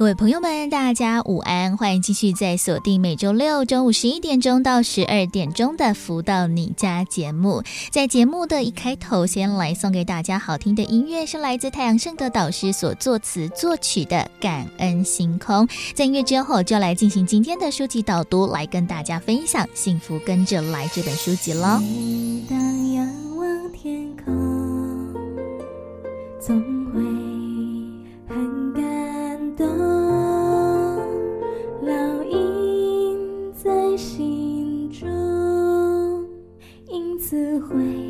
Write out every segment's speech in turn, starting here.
各位朋友们，大家午安！欢迎继续在锁定每周六中午十一点钟到十二点钟的《福到你家》节目。在节目的一开头，先来送给大家好听的音乐，是来自太阳盛德导师所作词作曲的《感恩星空》。在音乐之后，就来进行今天的书籍导读，来跟大家分享《幸福跟着来》这本书籍喽。每当仰望天空，总会。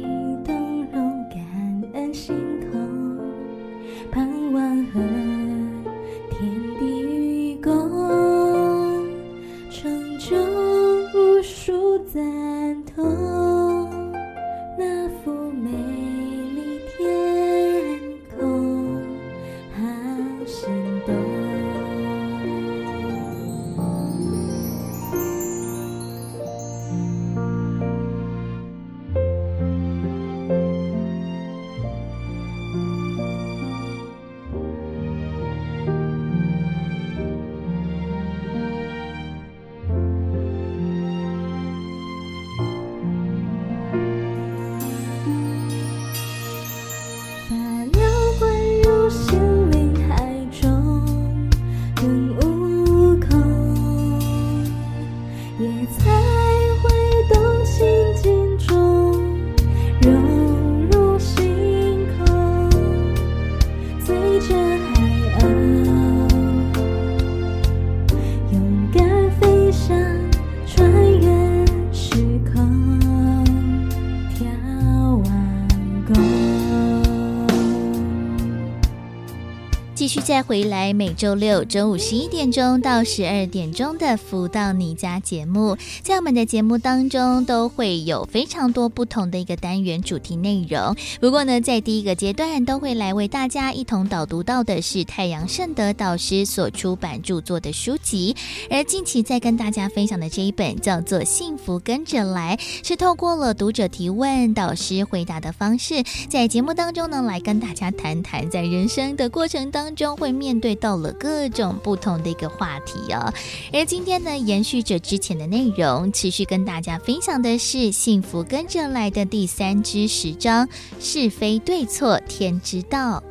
去再回来，每周六中午十一点钟到十二点钟的《福到你家》节目，在我们的节目当中都会有非常多不同的一个单元主题内容。不过呢，在第一个阶段都会来为大家一同导读到的是太阳盛德导师所出版著作的书籍。而近期在跟大家分享的这一本叫做《幸福跟着来》，是透过了读者提问、导师回答的方式，在节目当中呢来跟大家谈谈在人生的过程当中。中会面对到了各种不同的一个话题哦，而今天呢，延续着之前的内容，持续跟大家分享的是《幸福跟着来的》第三之十章“是非对错天之道”。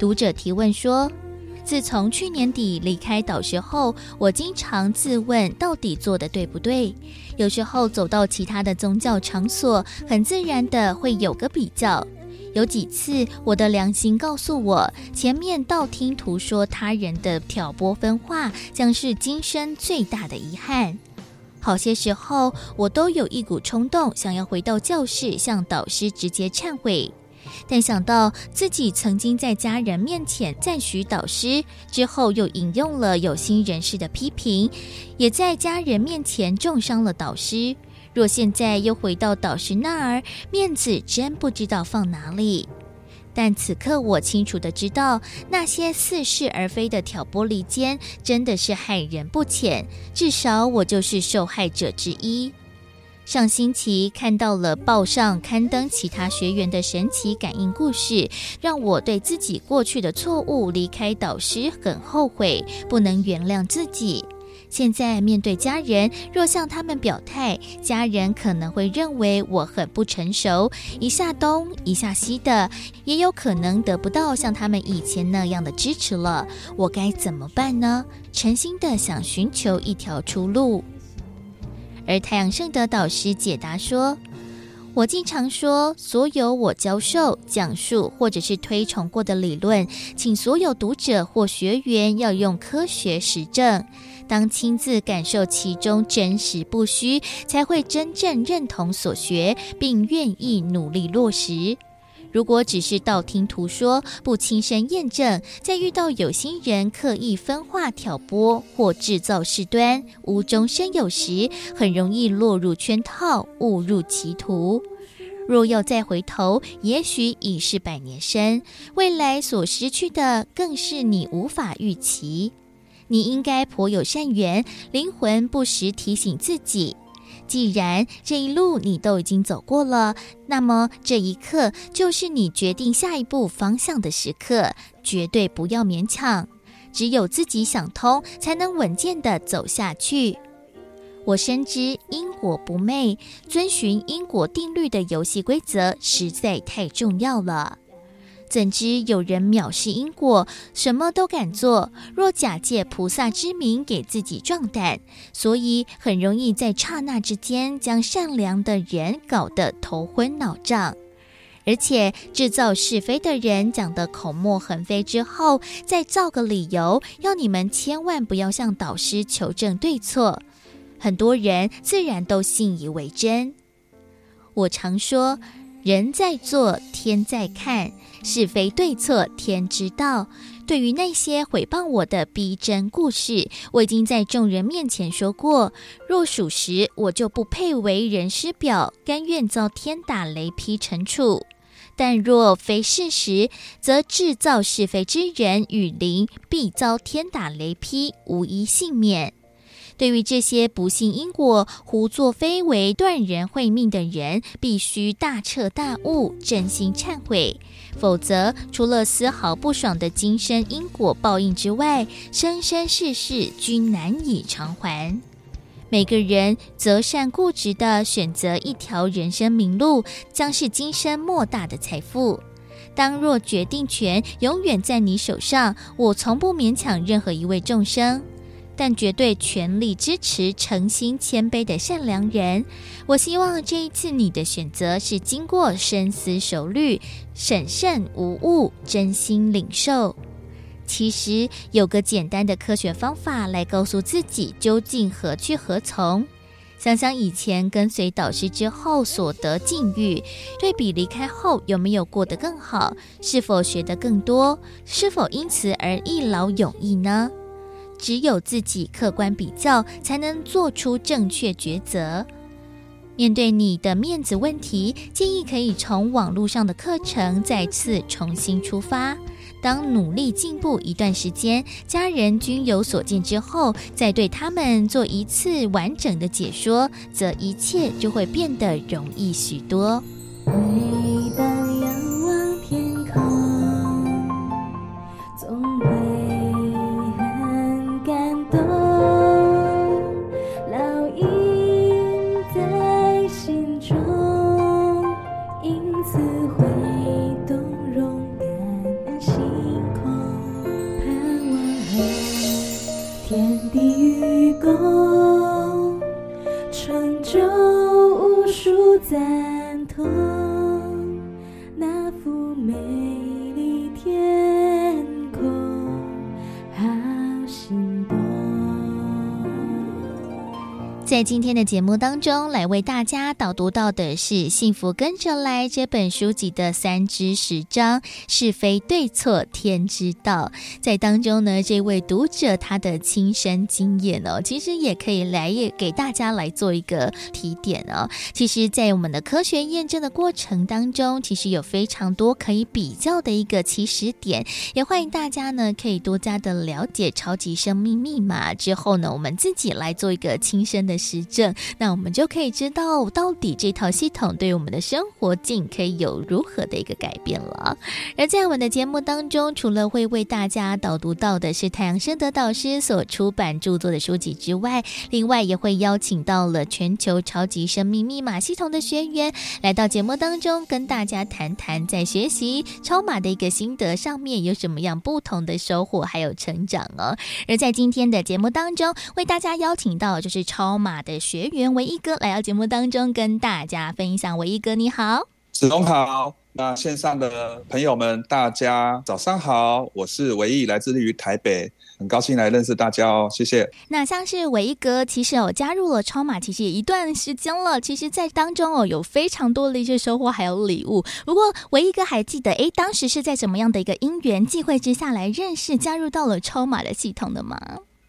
读者提问说：“自从去年底离开导师后，我经常自问到底做得对不对？有时候走到其他的宗教场所，很自然的会有个比较。”有几次，我的良心告诉我，前面道听途说他人的挑拨分化，将是今生最大的遗憾。好些时候，我都有一股冲动，想要回到教室向导师直接忏悔，但想到自己曾经在家人面前赞许导师，之后又引用了有心人士的批评，也在家人面前重伤了导师。若现在又回到导师那儿，面子真不知道放哪里。但此刻我清楚地知道，那些似是而非的挑拨离间，真的是害人不浅。至少我就是受害者之一。上星期看到了报上刊登其他学员的神奇感应故事，让我对自己过去的错误离开导师很后悔，不能原谅自己。现在面对家人，若向他们表态，家人可能会认为我很不成熟，一下东一下西的，也有可能得不到像他们以前那样的支持了。我该怎么办呢？诚心的想寻求一条出路。而太阳圣德导师解答说：“我经常说，所有我教授、讲述或者是推崇过的理论，请所有读者或学员要用科学实证。”当亲自感受其中真实不虚，才会真正认同所学，并愿意努力落实。如果只是道听途说，不亲身验证，在遇到有心人刻意分化、挑拨或制造事端，无中生有时，很容易落入圈套，误入歧途。若要再回头，也许已是百年身。未来所失去的，更是你无法预期。你应该颇有善缘，灵魂不时提醒自己：既然这一路你都已经走过了，那么这一刻就是你决定下一步方向的时刻，绝对不要勉强。只有自己想通，才能稳健地走下去。我深知因果不昧，遵循因果定律的游戏规则实在太重要了。怎知有人藐视因果，什么都敢做，若假借菩萨之名给自己壮胆，所以很容易在刹那之间将善良的人搞得头昏脑胀。而且制造是非的人讲得口沫横飞之后，再造个理由，要你们千万不要向导师求证对错。很多人自然都信以为真。我常说，人在做，天在看，是非对错天知道。对于那些诽谤我的逼真故事，我已经在众人面前说过：若属实，我就不配为人师表，甘愿遭天打雷劈惩处；但若非事实，则制造是非之人与灵必遭天打雷劈，无一幸免。对于这些不信因果、胡作非为、断人慧命的人，必须大彻大悟，真心忏悔。否则，除了丝毫不爽的今生因果报应之外，生生世世均难以偿还。每个人择善固执地选择一条人生明路，将是今生莫大的财富。当若决定权永远在你手上，我从不勉强任何一位众生。但绝对全力支持诚心谦卑的善良人。我希望这一次你的选择是经过深思熟虑、审慎无误、真心领受。其实有个简单的科学方法来告诉自己究竟何去何从。想想以前跟随导师之后所得境遇，对比离开后有没有过得更好？是否学得更多？是否因此而一劳永逸呢？只有自己客观比较，才能做出正确抉择。面对你的面子问题，建议可以从网络上的课程再次重新出发。当努力进步一段时间，家人均有所见之后，再对他们做一次完整的解说，则一切就会变得容易许多。今天的节目当中，来为大家导读到的是《幸福跟着来》这本书籍的三至十章，是非对错天知道。在当中呢，这位读者他的亲身经验哦，其实也可以来也给大家来做一个提点哦。其实，在我们的科学验证的过程当中，其实有非常多可以比较的一个起始点，也欢迎大家呢可以多加的了解超级生命密码之后呢，我们自己来做一个亲身的。实证，那我们就可以知道到底这套系统对于我们的生活境可以有如何的一个改变了。而在我们的节目当中，除了会为大家导读到的是太阳盛德导师所出版著作的书籍之外，另外也会邀请到了全球超级生命密码系统的学员来到节目当中，跟大家谈谈在学习超码的一个心得上面有什么样不同的收获还有成长哦。而在今天的节目当中，为大家邀请到就是超码。马的学员唯一哥来到节目当中，跟大家分享。唯一哥，你好，子龙好。那线上的朋友们，大家早上好，我是唯一，来自于台北，很高兴来认识大家哦，谢谢。那像是唯一哥，其实我加入了超马，其实也一段时间了。其实，在当中哦，有非常多的一些收获，还有礼物。不过，唯一哥还记得，哎，当时是在什么样的一个因缘际会之下来认识、加入到了超马的系统的吗？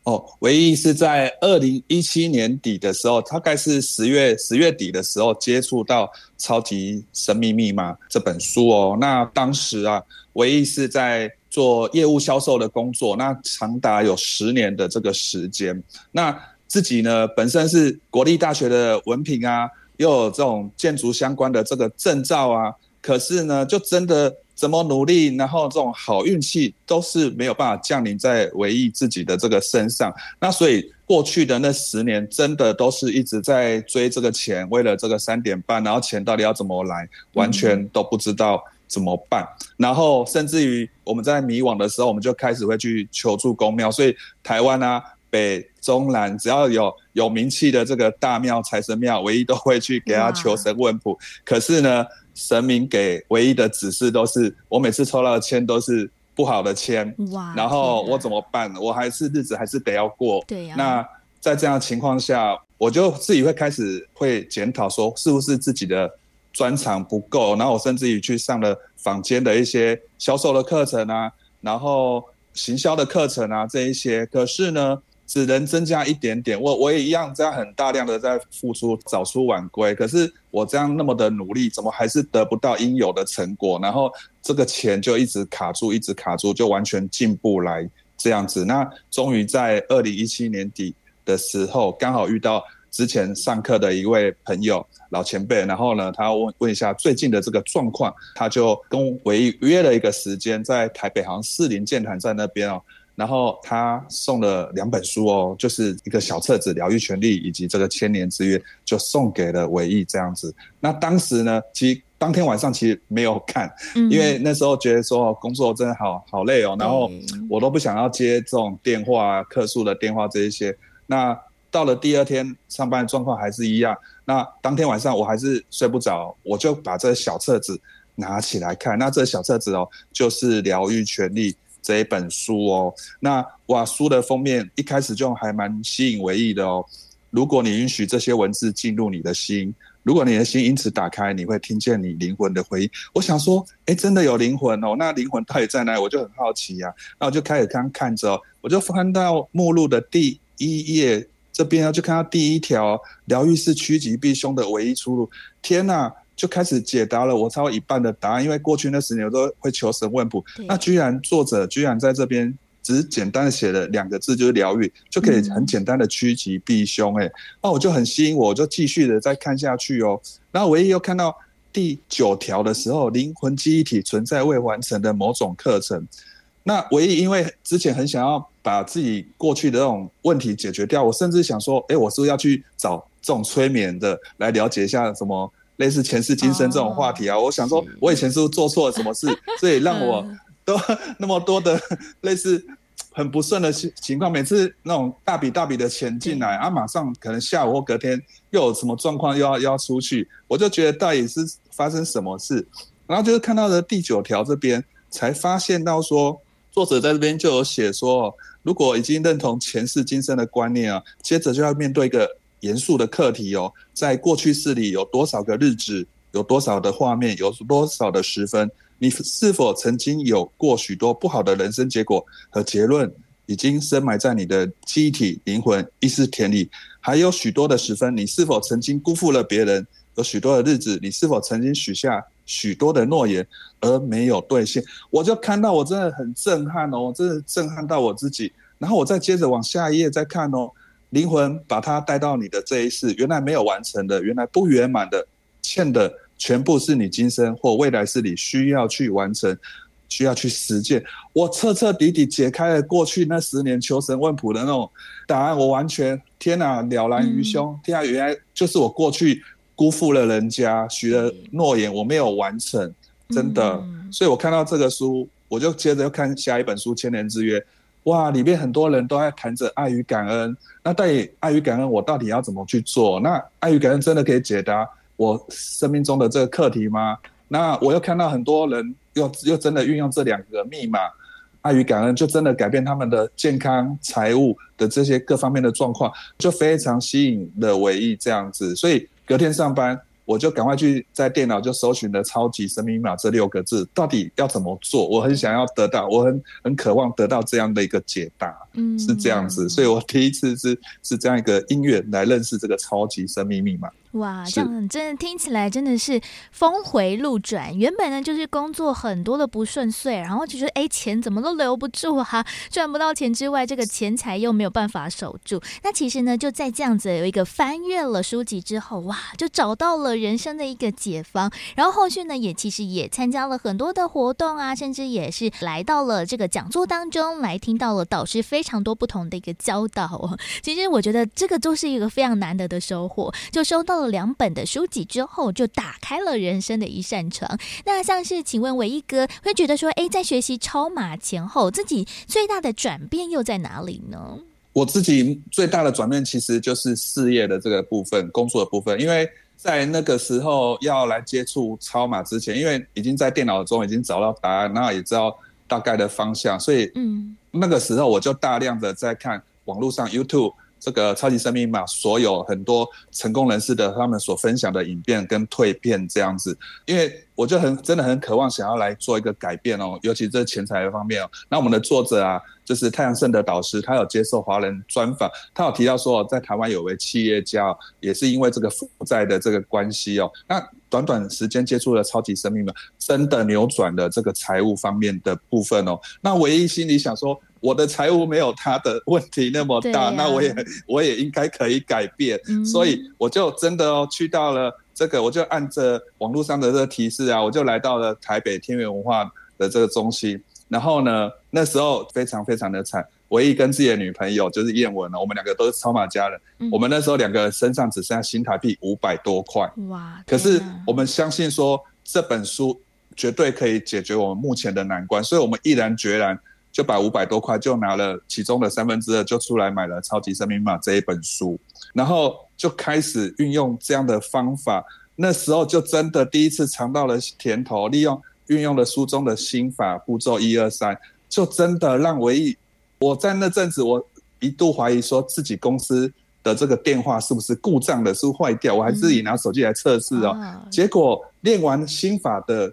哦，唯一是在二零一七年底的时候，大概是十月十月底的时候接触到《超级神秘密码》这本书哦。那当时啊，唯一是在做业务销售的工作，那长达有十年的这个时间。那自己呢，本身是国立大学的文凭啊，又有这种建筑相关的这个证照啊，可是呢，就真的。怎么努力，然后这种好运气都是没有办法降临在唯一自己的这个身上。那所以过去的那十年，真的都是一直在追这个钱，为了这个三点半，然后钱到底要怎么来，完全都不知道怎么办。然后甚至于我们在迷惘的时候，我们就开始会去求助公庙。所以台湾啊，北中南只要有有名气的这个大庙、财神庙，唯一都会去给他求神问卜。可是呢，神明给唯一的指示都是，我每次抽到的签都是不好的签，哇！然后我怎么办？我还是日子还是得要过。对呀。那在这样的情况下，我就自己会开始会检讨说，是不是自己的专长不够？然后我甚至于去上了坊间的一些销售的课程啊，然后行销的课程啊这一些。可是呢，只能增加一点点，我我也一样这样很大量的在付出，早出晚归。可是我这样那么的努力，怎么还是得不到应有的成果？然后这个钱就一直卡住，一直卡住，就完全进不来这样子。那终于在二零一七年底的时候，刚好遇到之前上课的一位朋友老前辈，然后呢，他问问一下最近的这个状况，他就跟我唯一约了一个时间，在台北好像士林剑潭站那边哦。然后他送了两本书哦，就是一个小册子《疗愈权利》以及这个《千年之约》，就送给了唯一这样子。那当时呢，其实当天晚上其实没有看，因为那时候觉得说工作真的好好累哦，然后我都不想要接这种电话、客诉的电话这一些。那到了第二天上班的状况还是一样。那当天晚上我还是睡不着，我就把这小册子拿起来看。那这小册子哦，就是《疗愈权利》。这一本书哦，那哇，书的封面一开始就还蛮吸引唯一的哦。如果你允许这些文字进入你的心，如果你的心因此打开，你会听见你灵魂的回应。我想说，哎，真的有灵魂哦，那灵魂到底在哪？我就很好奇呀、那我就开始刚看着，我就翻到目录的第一页这边啊，就看到第一条：疗愈是趋吉避凶的唯一出路。天哪！就开始解答了我超过一半的答案，因为过去那十年我都会求神问卜，那居然作者居然在这边只是简单的写了两个字，就是疗愈，就可以很简单的趋吉避凶，哎，那我就很吸引我，我就继续的再看下去哦。然后唯一又看到第九条的时候，灵魂记忆体存在未完成的某种课程。那唯一因为之前很想要把自己过去的这种问题解决掉，我甚至想说，哎，我是不是要去找这种催眠的来了解一下什么？类似前世今生这种话题啊，哦、我想说，我以前是不是做错了什么事，所以让我 都那么多的类似很不顺的情情况，每次那种大笔大笔的钱进来啊，马上可能下午或隔天又有什么状况，又要又要出去，我就觉得到底是发生什么事，然后就是看到的第九条这边才发现到说，作者在这边就有写说，如果已经认同前世今生的观念啊，接着就要面对一个。严肃的课题哦，在过去式里有多少个日子，有多少的画面，有多少的时分？你是否曾经有过许多不好的人生结果和结论，已经深埋在你的记忆体、灵魂、意识田里？还有许多的时分，你是否曾经辜负了别人？有许多的日子，你是否曾经许下许多的诺言而没有兑现？我就看到，我真的很震撼哦，真的震撼到我自己。然后我再接着往下一页再看哦。灵魂把它带到你的这一世，原来没有完成的，原来不圆满的，欠的全部是你今生或未来世里需要去完成，需要去实践。我彻彻底底解开了过去那十年求神问卜的那种答案，我完全天哪，了然于胸。嗯、天啊，原来就是我过去辜负了人家，许了诺言我没有完成，真的。嗯、所以我看到这个书，我就接着又看下一本书《千年之约》。哇，里面很多人都在谈着爱与感恩。那到底爱与感恩，我到底要怎么去做？那爱与感恩真的可以解答我生命中的这个课题吗？那我又看到很多人又又真的运用这两个密码，爱与感恩，就真的改变他们的健康、财务的这些各方面的状况，就非常吸引的唯一这样子。所以隔天上班，我就赶快去在电脑就搜寻了“超级生命密码”这六个字，到底要怎么做？我很想要得到，我很很渴望得到这样的一个解答，嗯，是这样子，所以我第一次是是这样一个音乐来认识这个超级生命密码。哇，这样真的听起来真的是峰回路转。原本呢就是工作很多的不顺遂，然后就觉得哎，钱怎么都留不住啊，赚不到钱之外，这个钱财又没有办法守住。那其实呢，就在这样子有一个翻阅了书籍之后，哇，就找到了人生的一个解方。然后后续呢，也其实也参加了很多的活动啊，甚至也是来到了这个讲座当中来听到了导师非常多不同的一个教导哦。其实我觉得这个都是一个非常难得的收获，就收到了两本的书籍之后，就打开了人生的一扇窗。那像是，请问唯一哥会觉得说，哎，在学习超马前后，自己最大的转变又在哪里呢？我自己最大的转变其实就是事业的这个部分，工作的部分。因为在那个时候要来接触超马之前，因为已经在电脑中已经找到答案，然后也知道大概的方向，所以嗯，那个时候我就大量的在看网络上 YouTube。这个超级生命码，所有很多成功人士的他们所分享的影片跟蜕变这样子，因为我就很真的很渴望想要来做一个改变哦，尤其这钱财方面哦。那我们的作者啊，就是太阳盛德导师，他有接受华人专访，他有提到说，在台湾有位企业家，也是因为这个负债的这个关系哦，那短短时间接触了超级生命密码，真的扭转了这个财务方面的部分哦。那唯一心里想说。我的财务没有他的问题那么大，啊、那我也我也应该可以改变，嗯、所以我就真的哦去到了这个，我就按着网络上的这个提示啊，我就来到了台北天元文化的这个中心。然后呢，那时候非常非常的惨，唯一跟自己的女朋友就是燕文了，我们两个都是超马家人，嗯、我们那时候两个人身上只剩下新台币五百多块。哇！可是我们相信说这本书绝对可以解决我们目前的难关，所以我们毅然决然。就把五百多块就拿了其中的三分之二，就出来买了《超级生命密码》这一本书，然后就开始运用这样的方法。那时候就真的第一次尝到了甜头，利用运用了书中的心法步骤一二三，就真的让唯一我在那阵子，我一度怀疑说自己公司的这个电话是不是故障的，是坏掉，我还自己拿手机来测试哦。嗯、结果练完心法的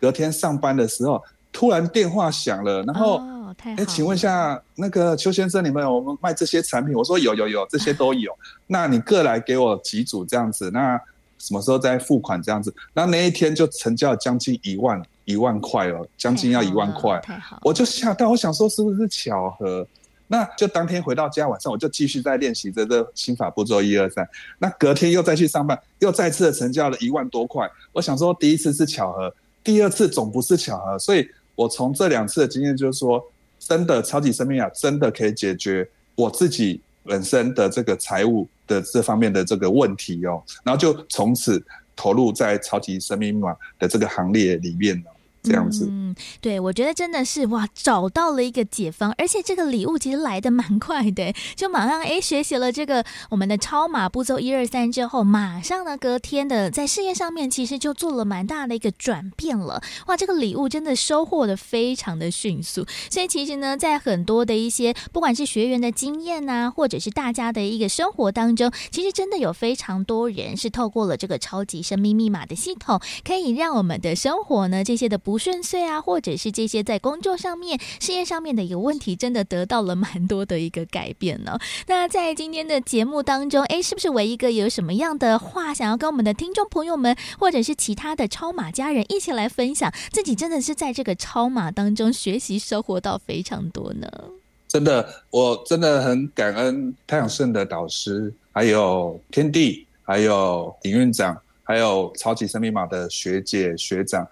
隔天上班的时候，突然电话响了，然后。哦哎、欸，请问一下，那个邱先生，你们有卖这些产品？我说有有有，这些都有。那你各来给我几组这样子，那什么时候再付款这样子？那那一天就成交了将近一万一万块哦，将近要一万块。太好，我就吓到，我想说是不是巧合？那就当天回到家，晚上我就继续在练习这个心法步骤一二三。那隔天又再去上班，又再次的成交了一万多块。我想说第一次是巧合，第二次总不是巧合，所以我从这两次的经验就是说。真的超级生命啊，真的可以解决我自己本身的这个财务的这方面的这个问题哦，然后就从此投入在超级生命密码的这个行列里面了。这样子，嗯，对，我觉得真的是哇，找到了一个解方，而且这个礼物其实来的蛮快的，就马上哎学习了这个我们的超码步骤一二三之后，马上呢隔天的在事业上面其实就做了蛮大的一个转变了，哇，这个礼物真的收获的非常的迅速，所以其实呢，在很多的一些不管是学员的经验呐、啊，或者是大家的一个生活当中，其实真的有非常多人是透过了这个超级生命密码的系统，可以让我们的生活呢这些的不。不顺遂啊，或者是这些在工作上面、事业上面的一个问题，真的得到了蛮多的一个改变呢。那在今天的节目当中，哎，是不是唯一个有什么样的话想要跟我们的听众朋友们，或者是其他的超马家人一起来分享？自己真的是在这个超马当中学习收获到非常多呢。真的，我真的很感恩太阳盛的导师，还有天地，还有尹院长，还有超级生命密码的学姐学长。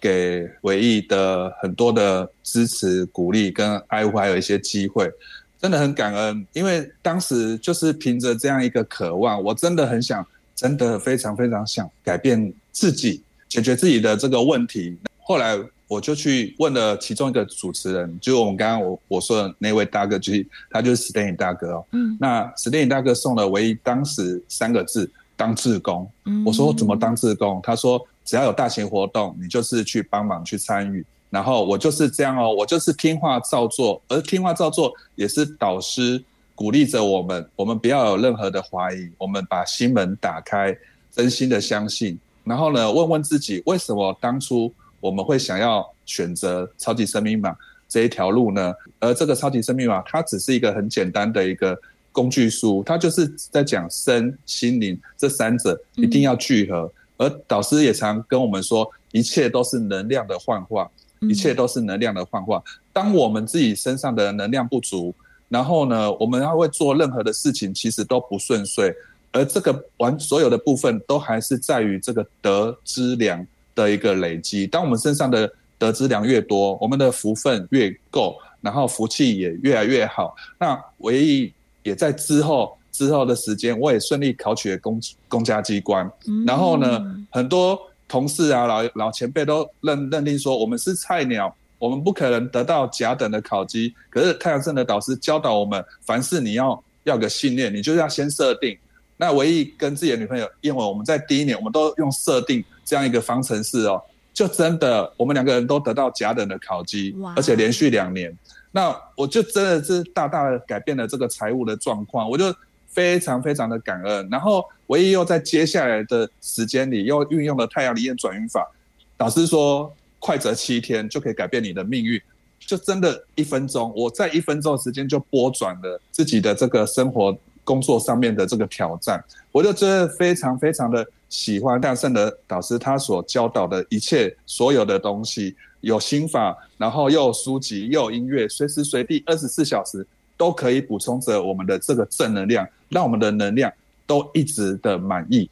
给唯一的很多的支持、鼓励跟爱护，还有一些机会，真的很感恩。因为当时就是凭着这样一个渴望，我真的很想，真的非常非常想改变自己，解决自己的这个问题。后来我就去问了其中一个主持人，就我们刚刚我我说的那位大哥，就是他就是史丹尼大哥哦。嗯。那史丹尼大哥送了唯一当时三个字：当志工。嗯。我说怎么当志工？他说。只要有大型活动，你就是去帮忙去参与，然后我就是这样哦，我就是听话照做，而听话照做也是导师鼓励着我们，我们不要有任何的怀疑，我们把心门打开，真心的相信，然后呢，问问自己为什么当初我们会想要选择超级生命密码这一条路呢？而这个超级生命密码，它只是一个很简单的一个工具书，它就是在讲身心灵这三者一定要聚合。嗯、而导师也常跟我们说，一切都是能量的幻化，一切都是能量的幻化。当我们自己身上的能量不足，然后呢，我们要会做任何的事情，其实都不顺遂。而这个完所有的部分，都还是在于这个德之量的一个累积。当我们身上的德之量越多，我们的福分越够，然后福气也越来越好。那唯一也在之后之后的时间，我也顺利考取了公公家机关。然后呢，很多同事啊、老老前辈都认认定说，我们是菜鸟。我们不可能得到甲等的考绩，可是太阳盛德导师教导我们，凡事你要要个信念，你就是要先设定。那唯一跟自己的女朋友，因为我们在第一年，我们都用设定这样一个方程式哦，就真的我们两个人都得到甲等的考绩，而且连续两年。那我就真的是大大的改变了这个财务的状况，我就非常非常的感恩。然后唯一又在接下来的时间里，又运用了太阳理念转运法，导师说。快则七天就可以改变你的命运，就真的一分钟，我在一分钟的时间就拨转了自己的这个生活、工作上面的这个挑战，我就真的非常非常的喜欢大圣的导师他所教导的一切所有的东西，有心法，然后又有书籍，又有音乐，随时随地二十四小时都可以补充着我们的这个正能量，让我们的能量都一直的满意，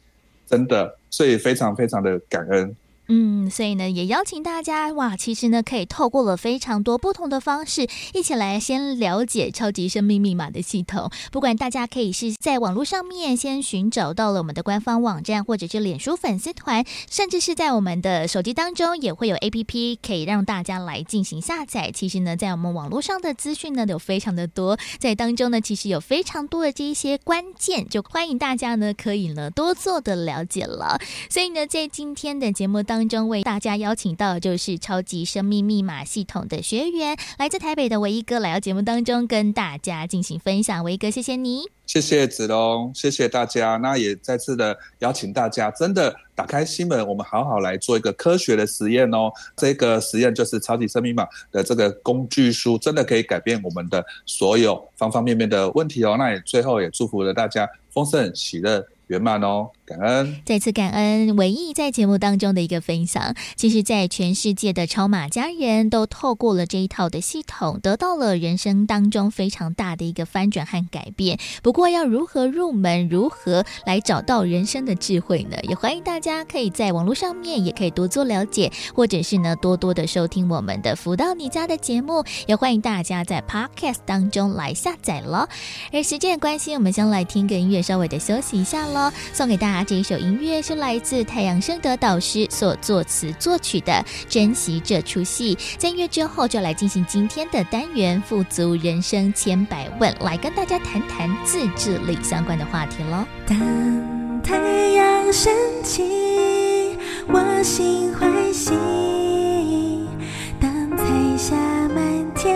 真的，所以非常非常的感恩。嗯，所以呢，也邀请大家哇，其实呢，可以透过了非常多不同的方式，一起来先了解超级生命密码的系统。不管大家可以是在网络上面先寻找到了我们的官方网站，或者是脸书粉丝团，甚至是在我们的手机当中也会有 APP 可以让大家来进行下载。其实呢，在我们网络上的资讯呢，有非常的多，在当中呢，其实有非常多的这一些关键，就欢迎大家呢可以呢多做的了解了。所以呢，在今天的节目当，当中为大家邀请到就是超级生命密码系统的学员，来自台北的唯一哥来到节目当中跟大家进行分享。唯一哥，谢谢你，谢谢子龙，谢谢大家。那也再次的邀请大家，真的打开心门，我们好好来做一个科学的实验哦。这个实验就是超级生命密码的这个工具书，真的可以改变我们的所有方方面面的问题哦。那也最后也祝福了大家丰盛喜乐。圆满哦，感恩！再次感恩唯一在节目当中的一个分享。其实，在全世界的超马家人都透过了这一套的系统，得到了人生当中非常大的一个翻转和改变。不过，要如何入门，如何来找到人生的智慧呢？也欢迎大家可以在网络上面也可以多做了解，或者是呢多多的收听我们的福到你家的节目。也欢迎大家在 Podcast 当中来下载了。而时间的关系，我们先来听个音乐，稍微的休息一下。送给大家这一首音乐是来自太阳盛德导师所作词作曲的《珍惜这出戏》。在音乐之后，就来进行今天的单元“富足人生千百问”，来跟大家谈谈自制力相关的话题喽。当太阳升起，我心欢喜；当彩霞满天，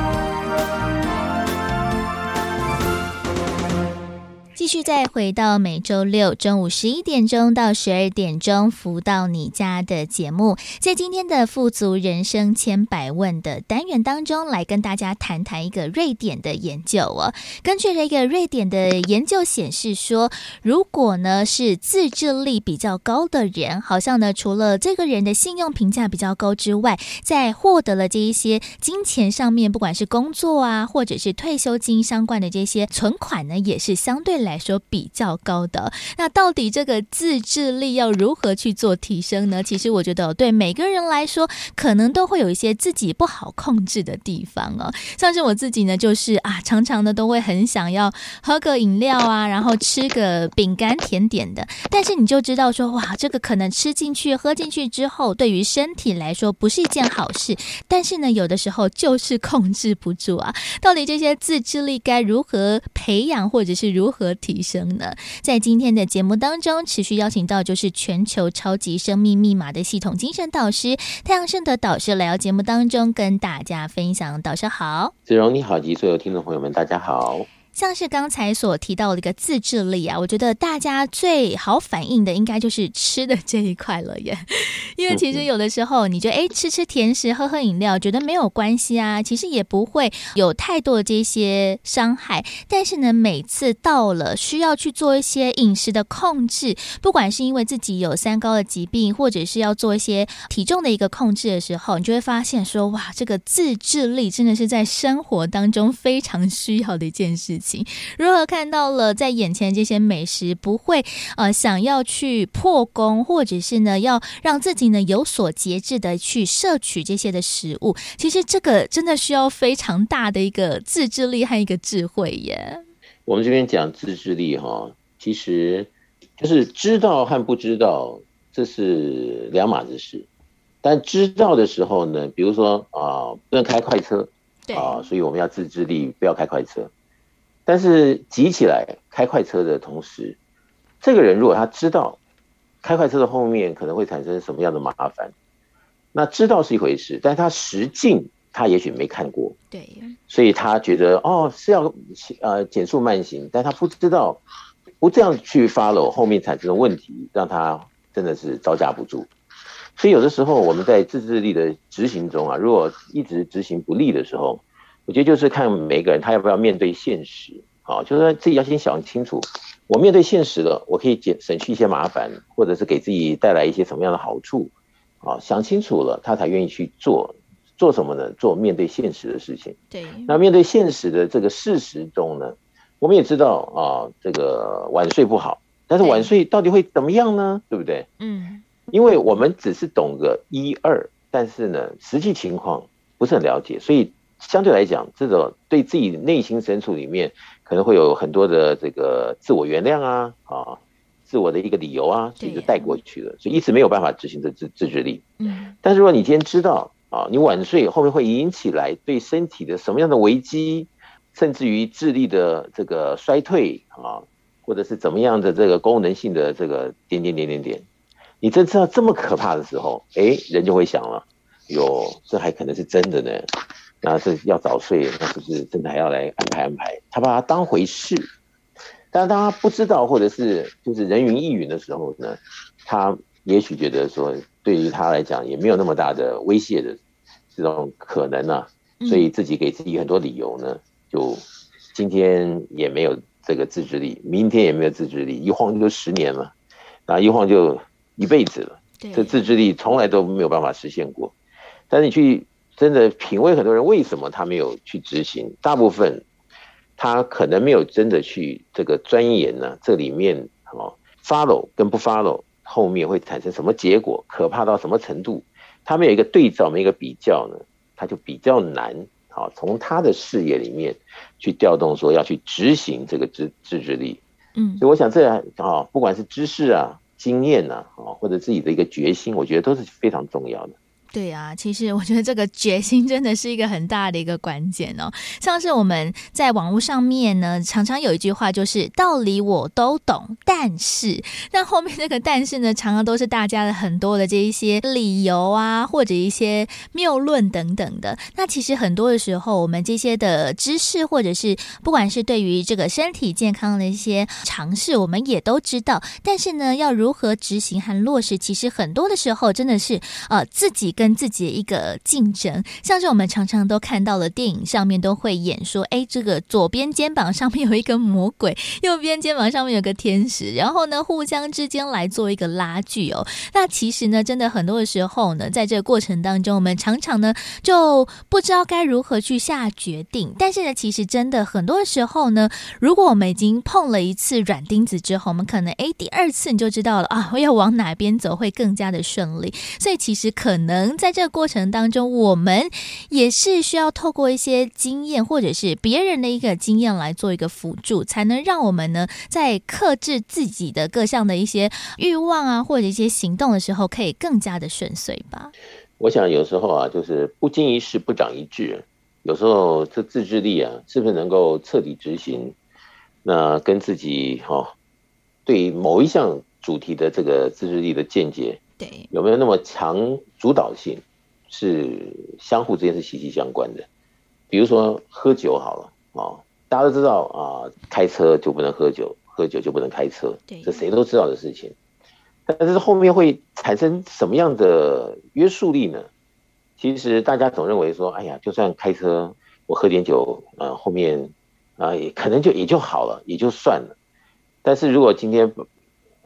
续再回到每周六中午十一点钟到十二点钟，福到你家的节目，在今天的富足人生千百问的单元当中，来跟大家谈谈一个瑞典的研究哦。根据这个瑞典的研究显示说，如果呢是自制力比较高的人，好像呢除了这个人的信用评价比较高之外，在获得了这一些金钱上面，不管是工作啊，或者是退休金相关的这些存款呢，也是相对来。说比较高的，那到底这个自制力要如何去做提升呢？其实我觉得对每个人来说，可能都会有一些自己不好控制的地方哦。像是我自己呢，就是啊，常常呢都会很想要喝个饮料啊，然后吃个饼干甜点的。但是你就知道说，哇，这个可能吃进去、喝进去之后，对于身体来说不是一件好事。但是呢，有的时候就是控制不住啊。到底这些自制力该如何培养，或者是如何提提升呢？在今天的节目当中，持续邀请到就是全球超级生命密码的系统精神导师太阳圣德导师来到节目当中跟大家分享。导师好，子荣你好，及所有听众朋友们，大家好。像是刚才所提到的一个自制力啊，我觉得大家最好反应的应该就是吃的这一块了耶。因为其实有的时候你觉得哎，吃吃甜食、喝喝饮料，觉得没有关系啊，其实也不会有太多的这些伤害。但是呢，每次到了需要去做一些饮食的控制，不管是因为自己有三高的疾病，或者是要做一些体重的一个控制的时候，你就会发现说哇，这个自制力真的是在生活当中非常需要的一件事。如何看到了在眼前这些美食，不会呃想要去破功，或者是呢要让自己呢有所节制的去摄取这些的食物？其实这个真的需要非常大的一个自制力和一个智慧耶。我们这边讲自制力哈，其实就是知道和不知道这是两码子事。但知道的时候呢，比如说啊不能开快车，对啊，所以我们要自制力，不要开快车。但是急起来开快车的同时，这个人如果他知道开快车的后面可能会产生什么样的麻烦，那知道是一回事，但是他实境他也许没看过，对，所以他觉得哦是要呃减速慢行，但他不知道不这样去 follow 后面产生的问题，让他真的是招架不住。所以有的时候我们在自制力的执行中啊，如果一直执行不力的时候，我觉得就是看每个人他要不要面对现实，啊，就是说自己要先想清楚，我面对现实了，我可以减省去一些麻烦，或者是给自己带来一些什么样的好处，啊，想清楚了，他才愿意去做，做什么呢？做面对现实的事情。对。那面对现实的这个事实中呢，我们也知道啊，这个晚睡不好，但是晚睡到底会怎么样呢？对不对？嗯。因为我们只是懂个一二，但是呢，实际情况不是很了解，所以。相对来讲，这种对自己内心深处里面可能会有很多的这个自我原谅啊，啊，自我的一个理由啊，所以就带过去了，所以一直没有办法执行这自自制力。嗯，但是如果你今天知道啊，你晚睡后面会引起来对身体的什么样的危机，甚至于智力的这个衰退啊，或者是怎么样的这个功能性的这个点点点点点，你真知道这么可怕的时候，哎，人就会想了，哟，这还可能是真的呢。那是要早睡，那是不是真的还要来安排安排？他把它当回事，但是当他不知道或者是就是人云亦云的时候呢，他也许觉得说，对于他来讲也没有那么大的威胁的这种可能啊，所以自己给自己很多理由呢，就今天也没有这个自制力，明天也没有自制力，一晃就十年了，啊，一晃就一辈子了，这自制力从来都没有办法实现过，但是你去。真的品味很多人为什么他没有去执行？大部分他可能没有真的去这个钻研呢。这里面哦，follow 跟不 follow 后面会产生什么结果？可怕到什么程度？他没有一个对照，没有一个比较呢，他就比较难。好，从他的视野里面去调动，说要去执行这个自自制力。嗯，所以我想这啊，不管是知识啊、经验啊，啊或者自己的一个决心，我觉得都是非常重要的。对啊，其实我觉得这个决心真的是一个很大的一个关键哦。像是我们在网络上面呢，常常有一句话就是“道理我都懂”，但是那后面这个“但是”呢，常常都是大家的很多的这一些理由啊，或者一些谬论等等的。那其实很多的时候，我们这些的知识，或者是不管是对于这个身体健康的一些尝试，我们也都知道。但是呢，要如何执行和落实，其实很多的时候真的是呃自己。跟自己的一个竞争，像是我们常常都看到了电影上面都会演说，哎，这个左边肩膀上面有一个魔鬼，右边肩膀上面有个天使，然后呢，互相之间来做一个拉锯哦。那其实呢，真的很多的时候呢，在这个过程当中，我们常常呢就不知道该如何去下决定。但是呢，其实真的很多的时候呢，如果我们已经碰了一次软钉子之后，我们可能哎，第二次你就知道了啊，我要往哪边走会更加的顺利。所以其实可能。在这个过程当中，我们也是需要透过一些经验，或者是别人的一个经验来做一个辅助，才能让我们呢在克制自己的各项的一些欲望啊，或者一些行动的时候，可以更加的顺遂吧。我想有时候啊，就是不经一事不长一智，有时候这自制力啊，是不是能够彻底执行？那跟自己哈、哦，对某一项主题的这个自制力的见解。对，有没有那么强主导性，是相互之间是息息相关的。比如说喝酒好了啊，大家都知道啊，开车就不能喝酒，喝酒就不能开车，这谁都知道的事情。但是后面会产生什么样的约束力呢？其实大家总认为说，哎呀，就算开车我喝点酒，啊，后面啊也可能就也就好了，也就算了。但是如果今天，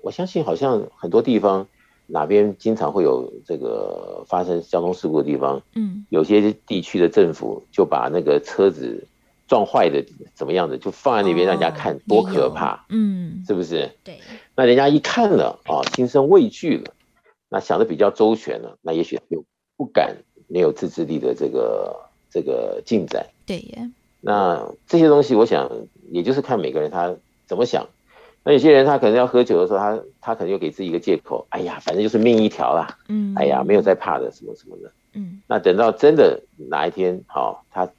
我相信好像很多地方。哪边经常会有这个发生交通事故的地方？嗯，有些地区的政府就把那个车子撞坏的怎么样的，就放在那边让人家看，多可怕！嗯，是不是？对。那人家一看了啊，心生畏惧了，那想的比较周全了，那也许就不敢没有自制力的这个这个进展。对呀。那这些东西，我想也就是看每个人他怎么想。那有些人他可能要喝酒的时候，他他可能又给自己一个借口，哎呀，反正就是命一条啦，嗯，哎呀，没有再怕的什么什么的，嗯，那等到真的哪一天，好，他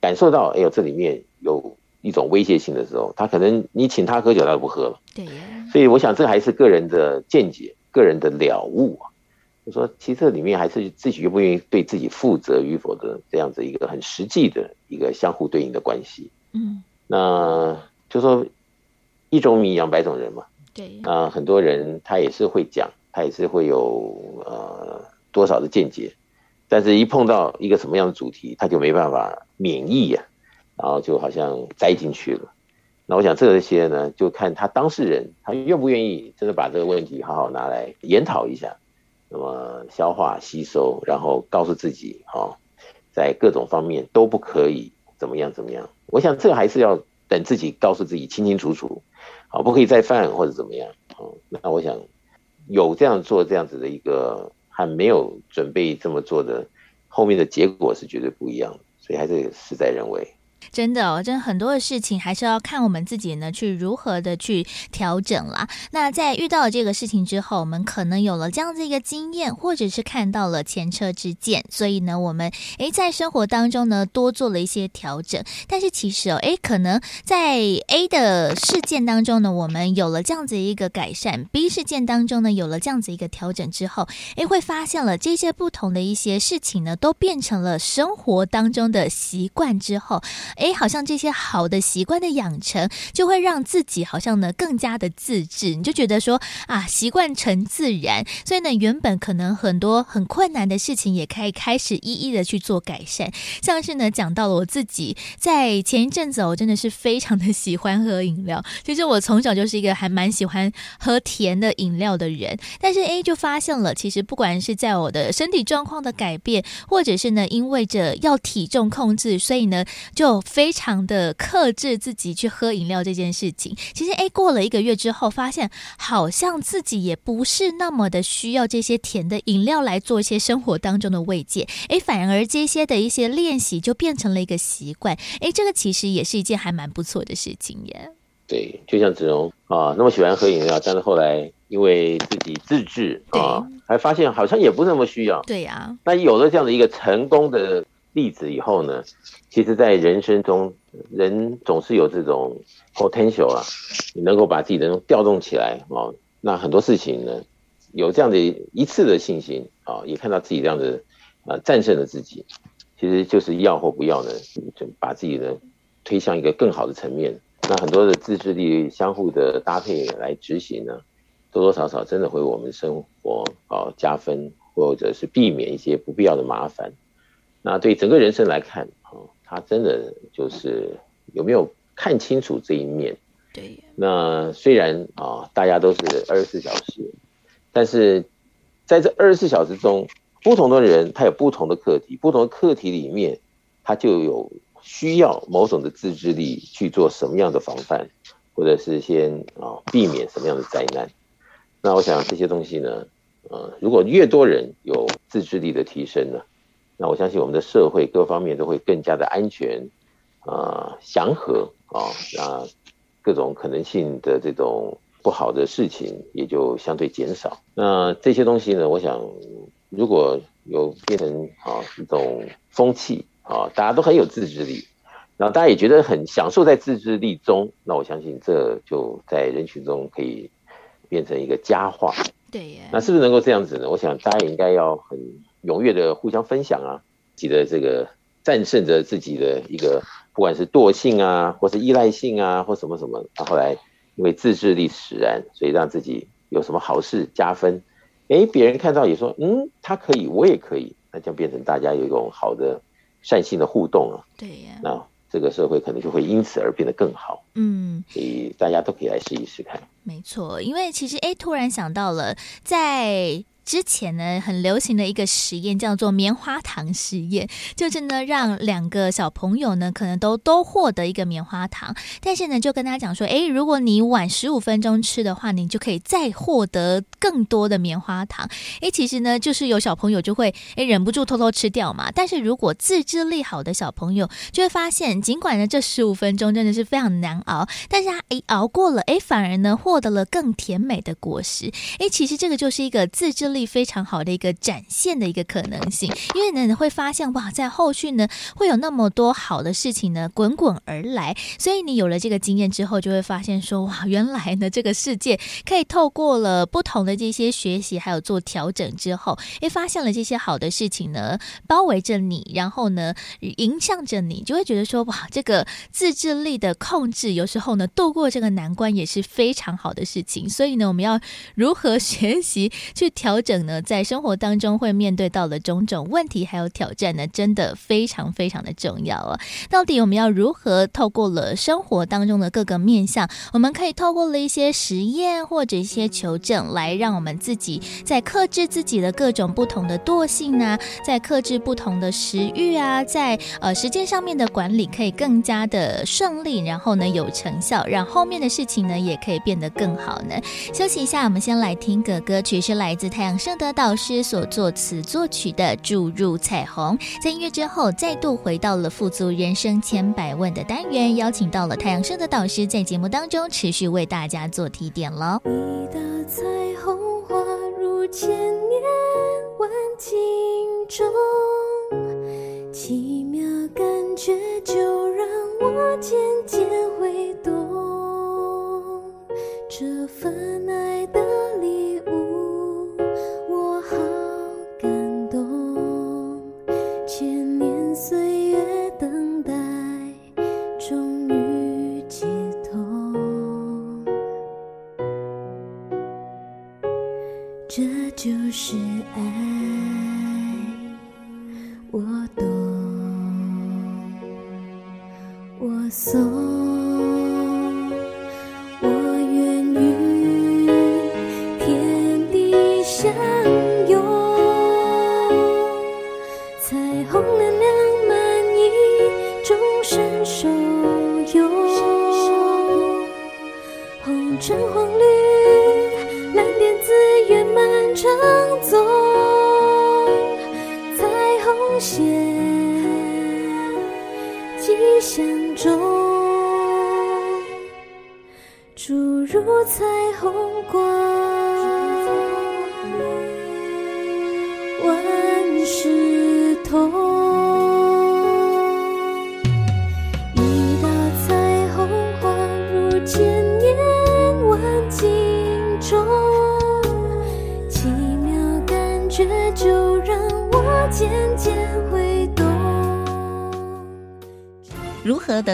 感受到，哎呦，这里面有一种威胁性的时候，他可能你请他喝酒，他就不喝了，对，所以我想这还是个人的见解，个人的了悟啊，就说其实这里面还是自己愿不愿意对自己负责与否的这样子一个很实际的一个相互对应的关系，嗯，那就说。一种米养百种人嘛，对啊、呃，很多人他也是会讲，他也是会有呃多少的见解，但是一碰到一个什么样的主题，他就没办法免疫呀、啊，然后就好像栽进去了。那我想这些呢，就看他当事人他愿不愿意真的把这个问题好好拿来研讨一下，那么消化吸收，然后告诉自己哦，在各种方面都不可以怎么样怎么样。我想这个还是要等自己告诉自己清清楚楚。啊，不可以再犯或者怎么样？啊，那我想有这样做这样子的一个，还没有准备这么做的，后面的结果是绝对不一样的，所以还是事在人为。真的哦，真很多的事情还是要看我们自己呢，去如何的去调整啦。那在遇到了这个事情之后，我们可能有了这样子一个经验，或者是看到了前车之鉴，所以呢，我们诶在生活当中呢多做了一些调整。但是其实哦，诶可能在 A 的事件当中呢，我们有了这样子一个改善；B 事件当中呢，有了这样子一个调整之后，诶会发现了这些不同的一些事情呢，都变成了生活当中的习惯之后。哎，好像这些好的习惯的养成，就会让自己好像呢更加的自制。你就觉得说啊，习惯成自然，所以呢，原本可能很多很困难的事情，也可以开始一一的去做改善。像是呢，讲到了我自己在前一阵子，我真的是非常的喜欢喝饮料。其实我从小就是一个还蛮喜欢喝甜的饮料的人，但是哎，就发现了，其实不管是在我的身体状况的改变，或者是呢，因为着要体重控制，所以呢，就非常的克制自己去喝饮料这件事情，其实哎，过了一个月之后，发现好像自己也不是那么的需要这些甜的饮料来做一些生活当中的慰藉，哎，反而这些的一些练习就变成了一个习惯，哎，这个其实也是一件还蛮不错的事情耶。对，就像子荣啊，那么喜欢喝饮料，但是后来因为自己自制啊，还发现好像也不那么需要。对呀、啊。那有了这样的一个成功的例子以后呢，其实，在人生中，人总是有这种 potential 啊，你能够把自己的调动起来啊，那很多事情呢，有这样的一次的信心啊，也看到自己这样的啊战胜了自己，其实就是要或不要呢，就把自己呢推向一个更好的层面。那很多的自制力相互的搭配来执行呢，多多少少真的会为我们生活啊加分，或者是避免一些不必要的麻烦。那对整个人生来看，他真的就是有没有看清楚这一面？对。那虽然啊，大家都是二十四小时，但是在这二十四小时中，不同的人他有不同的课题，不同的课题里面，他就有。需要某种的自制力去做什么样的防范，或者是先啊避免什么样的灾难。那我想这些东西呢，呃，如果越多人有自制力的提升呢，那我相信我们的社会各方面都会更加的安全啊、祥和啊，那各种可能性的这种不好的事情也就相对减少。那这些东西呢，我想如果有变成啊一种风气。啊，大家都很有自制力，然后大家也觉得很享受在自制力中，那我相信这就在人群中可以变成一个佳话。对耶，那是不是能够这样子呢？我想大家也应该要很踊跃的互相分享啊，记得这个战胜着自己的一个不管是惰性啊，或是依赖性啊，或什么什么，然后来因为自制力使然，所以让自己有什么好事加分，诶，别人看到也说，嗯，他可以，我也可以，那就变成大家有一种好的。善性的互动啊，对呀，那这个社会可能就会因此而变得更好。嗯，所以大家都可以来试一试看。没错，因为其实哎，突然想到了在。之前呢，很流行的一个实验叫做棉花糖实验，就是呢，让两个小朋友呢，可能都都获得一个棉花糖，但是呢，就跟他讲说，诶，如果你晚十五分钟吃的话，你就可以再获得更多的棉花糖。诶，其实呢，就是有小朋友就会诶忍不住偷偷吃掉嘛，但是如果自制力好的小朋友就会发现，尽管呢这十五分钟真的是非常难熬，但是他诶熬过了，诶反而呢获得了更甜美的果实。诶，其实这个就是一个自制力非常好的一个展现的一个可能性，因为呢你会发现哇，在后续呢会有那么多好的事情呢滚滚而来，所以你有了这个经验之后，就会发现说哇，原来呢这个世界可以透过了不同的这些学习还有做调整之后，诶，发现了这些好的事情呢包围着你，然后呢影响着你，就会觉得说哇，这个自制力的控制有时候呢度过这个难关也是非常好的事情，所以呢我们要如何学习去调整。呢，在生活当中会面对到的种种问题还有挑战呢，真的非常非常的重要啊！到底我们要如何透过了生活当中的各个面向，我们可以透过了一些实验或者一些求证，来让我们自己在克制自己的各种不同的惰性啊，在克制不同的食欲啊，在呃时间上面的管理可以更加的顺利，然后呢有成效，让后面的事情呢也可以变得更好呢。休息一下，我们先来听个歌曲，是来自太阳。圣德导师所作词作曲的《注入彩虹》，在音乐之后再度回到了富足人生千百万的单元，邀请到了太阳圣德导师在节目当中持续为大家做提点喽。一道彩虹划入千年万境中，奇妙感觉就让我渐渐会懂，这份爱的礼物。好感动千年岁月等待终于解脱。这就是爱我懂我送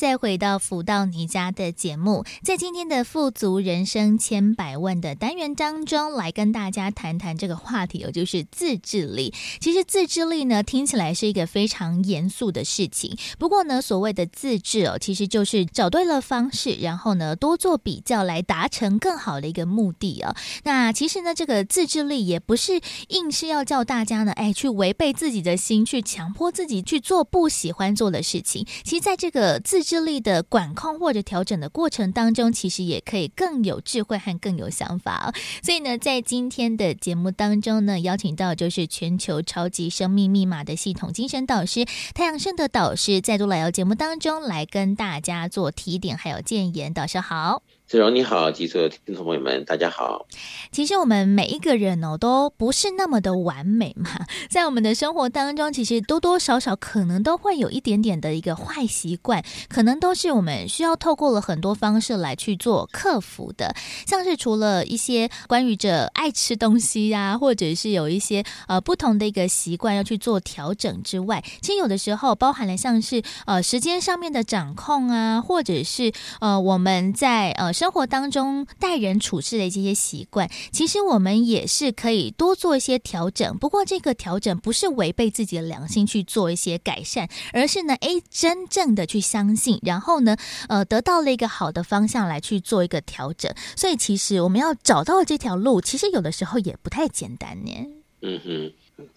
再回到福到你家的节目，在今天的富足人生千百万的单元当中，来跟大家谈谈这个话题哦，就是自制力。其实自制力呢，听起来是一个非常严肃的事情。不过呢，所谓的自制哦，其实就是找对了方式，然后呢，多做比较来达成更好的一个目的哦。那其实呢，这个自制力也不是硬是要叫大家呢，哎，去违背自己的心，去强迫自己去做不喜欢做的事情。其实，在这个自智力的管控或者调整的过程当中，其实也可以更有智慧和更有想法。所以呢，在今天的节目当中呢，邀请到就是全球超级生命密码的系统精神导师太阳盛德导师，再度来到节目当中来跟大家做提点还有建言。导师好。子荣你好，及所有听众朋友们，大家好。其实我们每一个人哦，都不是那么的完美嘛，在我们的生活当中，其实多多少少可能都会有一点点的一个坏习惯，可能都是我们需要透过了很多方式来去做克服的。像是除了一些关于着爱吃东西呀、或者是有一些呃不同的一个习惯要去做调整之外，其实有的时候包含了像是呃时间上面的掌控啊，或者是呃我们在呃。生活当中待人处事的这些习惯，其实我们也是可以多做一些调整。不过，这个调整不是违背自己的良心去做一些改善，而是呢，诶，真正的去相信，然后呢，呃，得到了一个好的方向来去做一个调整。所以，其实我们要找到这条路，其实有的时候也不太简单呢。嗯哼，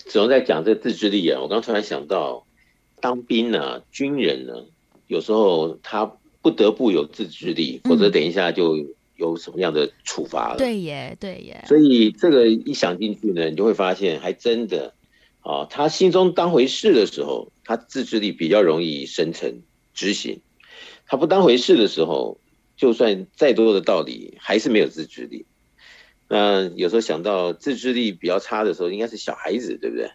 只能在讲这自制力啊。我刚突然想到，当兵呢、啊，军人呢，有时候他。不得不有自制力，否则等一下就有什么样的处罚了。嗯、对耶，对耶。所以这个一想进去呢，你就会发现，还真的，啊，他心中当回事的时候，他自制力比较容易生成执行；他不当回事的时候，就算再多的道理，还是没有自制力。那有时候想到自制力比较差的时候，应该是小孩子，对不对？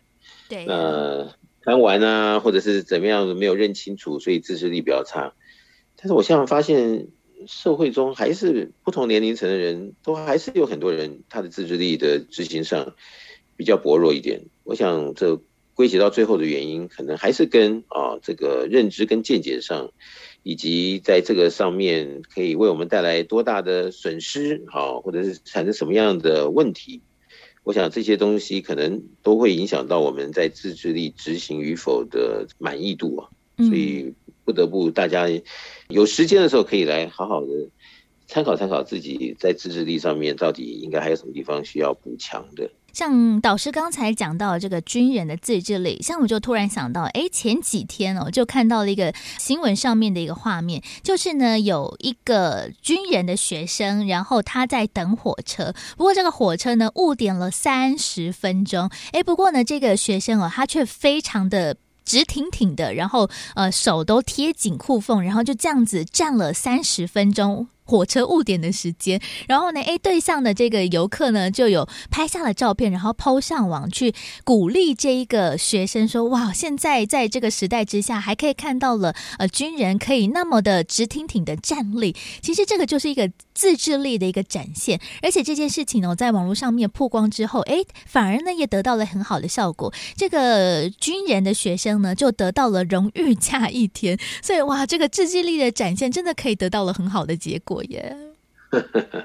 对。呃，贪玩啊，或者是怎么样没有认清楚，所以自制力比较差。但是我现在发现，社会中还是不同年龄层的人都还是有很多人，他的自制力的执行上比较薄弱一点。我想这归结到最后的原因，可能还是跟啊这个认知跟见解上，以及在这个上面可以为我们带来多大的损失，好，或者是产生什么样的问题。我想这些东西可能都会影响到我们在自制力执行与否的满意度啊。所以不得不大家。有时间的时候，可以来好好的参考参考自己在自制力上面到底应该还有什么地方需要补强的。像导师刚才讲到这个军人的自制力，像我就突然想到，哎，前几天哦，就看到了一个新闻上面的一个画面，就是呢有一个军人的学生，然后他在等火车，不过这个火车呢误点了三十分钟，哎，不过呢这个学生哦，他却非常的。直挺挺的，然后呃手都贴紧裤缝，然后就这样子站了三十分钟。火车误点的时间，然后呢，诶，对象的这个游客呢，就有拍下了照片，然后抛上网去鼓励这一个学生说：“哇，现在在这个时代之下，还可以看到了呃军人可以那么的直挺挺的站立，其实这个就是一个自制力的一个展现。而且这件事情呢，在网络上面曝光之后，诶，反而呢也得到了很好的效果。这个军人的学生呢，就得到了荣誉假一天。所以哇，这个自制力的展现，真的可以得到了很好的结果。耶，Yeah.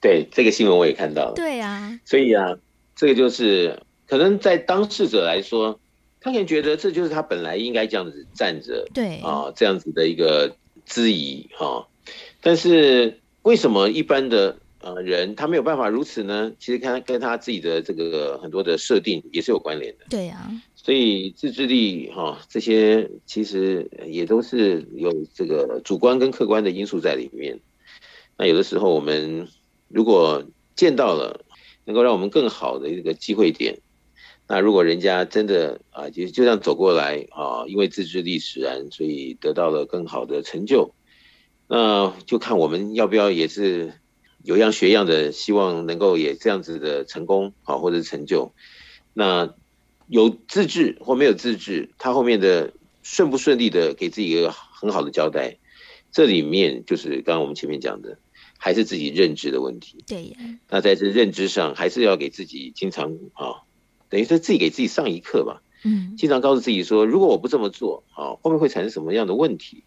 对，这个新闻我也看到了。对啊，所以啊，这个就是可能在当事者来说，他可能觉得这就是他本来应该这样子站着，对啊，这样子的一个质疑哈。但是为什么一般的呃人他没有办法如此呢？其实看跟他自己的这个很多的设定也是有关联的。对啊，所以自制力哈，这些其实也都是有这个主观跟客观的因素在里面。那有的时候我们如果见到了能够让我们更好的一个机会点，那如果人家真的啊，就就这样走过来啊，因为自制力使然，所以得到了更好的成就，那就看我们要不要也是有样学样的，希望能够也这样子的成功啊，或者成就，那。有自制或没有自制，他后面的顺不顺利的给自己一个很好的交代，这里面就是刚刚我们前面讲的，还是自己认知的问题。对呀。那在这认知上，还是要给自己经常啊，等于说自己给自己上一课吧。嗯。经常告诉自己说，如果我不这么做，啊，后面会产生什么样的问题？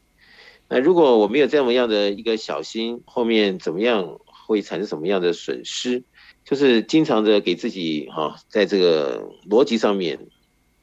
那如果我没有这么样的一个小心，后面怎么样会产生什么样的损失？就是经常的给自己哈，在这个逻辑上面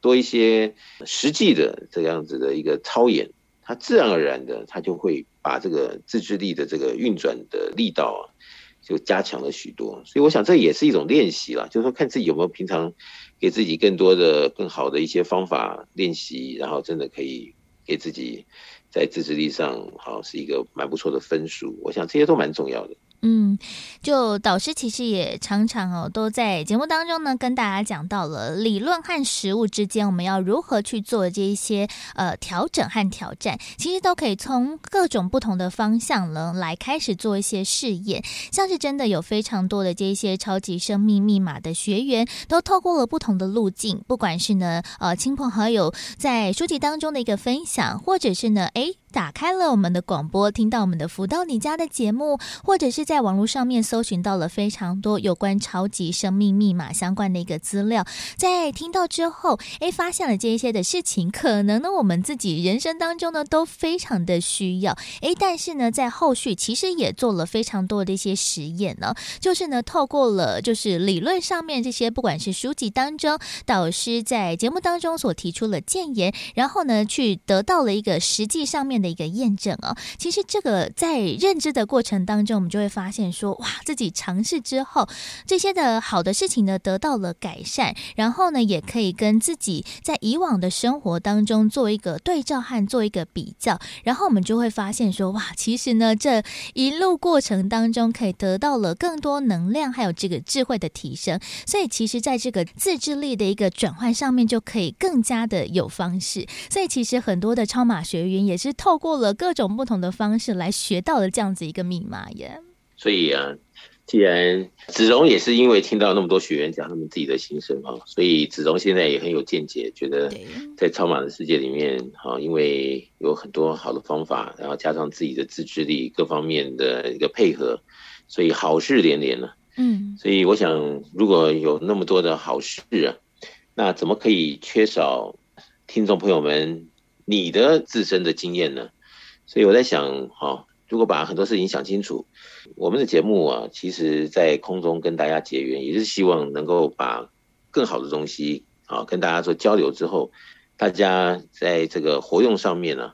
多一些实际的这样子的一个操演，他自然而然的，他就会把这个自制力的这个运转的力道啊，就加强了许多。所以我想这也是一种练习啦，就是说看自己有没有平常给自己更多的、更好的一些方法练习，然后真的可以给自己在自制力上好是一个蛮不错的分数。我想这些都蛮重要的。嗯，就导师其实也常常哦，都在节目当中呢，跟大家讲到了理论和实务之间，我们要如何去做这一些呃调整和挑战，其实都可以从各种不同的方向呢来开始做一些试验。像是真的有非常多的这些超级生命密码的学员，都透过了不同的路径，不管是呢呃亲朋好友在书籍当中的一个分享，或者是呢诶。打开了我们的广播，听到我们的福到你家的节目，或者是在网络上面搜寻到了非常多有关超级生命密码相关的一个资料，在听到之后，诶，发现了这一些的事情，可能呢我们自己人生当中呢都非常的需要，诶，但是呢在后续其实也做了非常多的一些实验呢，就是呢透过了就是理论上面这些，不管是书籍当中导师在节目当中所提出的建言，然后呢去得到了一个实际上面的一个验证哦，其实这个在认知的过程当中，我们就会发现说，哇，自己尝试之后，这些的好的事情呢得到了改善，然后呢，也可以跟自己在以往的生活当中做一个对照和做一个比较，然后我们就会发现说，哇，其实呢这一路过程当中，可以得到了更多能量，还有这个智慧的提升，所以其实在这个自制力的一个转换上面，就可以更加的有方式。所以其实很多的超马学员也是透。透过了各种不同的方式来学到了这样子一个密码耶。所以啊，既然子荣也是因为听到那么多学员讲他们自己的心声啊，所以子荣现在也很有见解，觉得在超马的世界里面啊，因为有很多好的方法，然后加上自己的自制力各方面的一个配合，所以好事连连了。嗯，所以我想，如果有那么多的好事啊，那怎么可以缺少听众朋友们？你的自身的经验呢？所以我在想，哈，如果把很多事情想清楚，我们的节目啊，其实在空中跟大家结缘，也是希望能够把更好的东西啊跟大家做交流之后，大家在这个活用上面呢，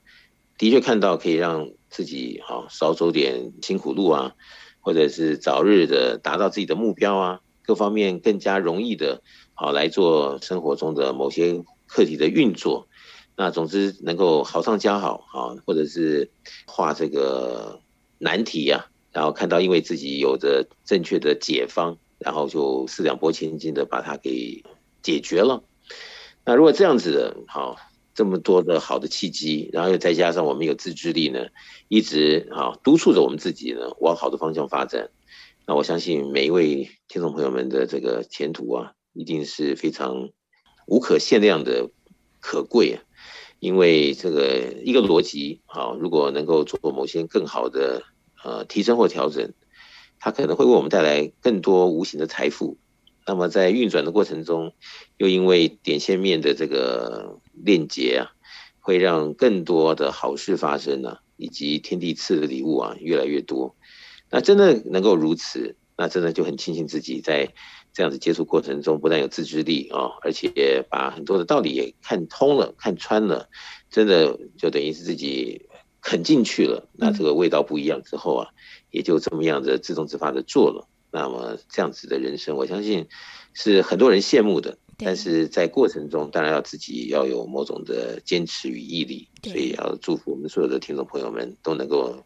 的确看到可以让自己哈少走点辛苦路啊，或者是早日的达到自己的目标啊，各方面更加容易的啊来做生活中的某些课题的运作。那总之能够好上加好啊，或者是画这个难题呀，然后看到因为自己有着正确的解方，然后就四两拨千斤的把它给解决了。那如果这样子的，好，这么多的好的契机，然后又再加上我们有自制力呢，一直啊督促着我们自己呢往好的方向发展，那我相信每一位听众朋友们的这个前途啊，一定是非常无可限量的可贵啊。因为这个一个逻辑，好，如果能够做某些更好的呃提升或调整，它可能会为我们带来更多无形的财富。那么在运转的过程中，又因为点线面的这个链接啊，会让更多的好事发生呢、啊，以及天地赐的礼物啊越来越多。那真的能够如此，那真的就很庆幸自己在。这样子接触过程中，不但有自制力啊，而且把很多的道理也看通了、看穿了，真的就等于是自己啃进去了。那这个味道不一样之后啊，也就这么样子自动自发的做了。那么这样子的人生，我相信是很多人羡慕的。但是在过程中当然要自己要有某种的坚持与毅力，所以要祝福我们所有的听众朋友们都能够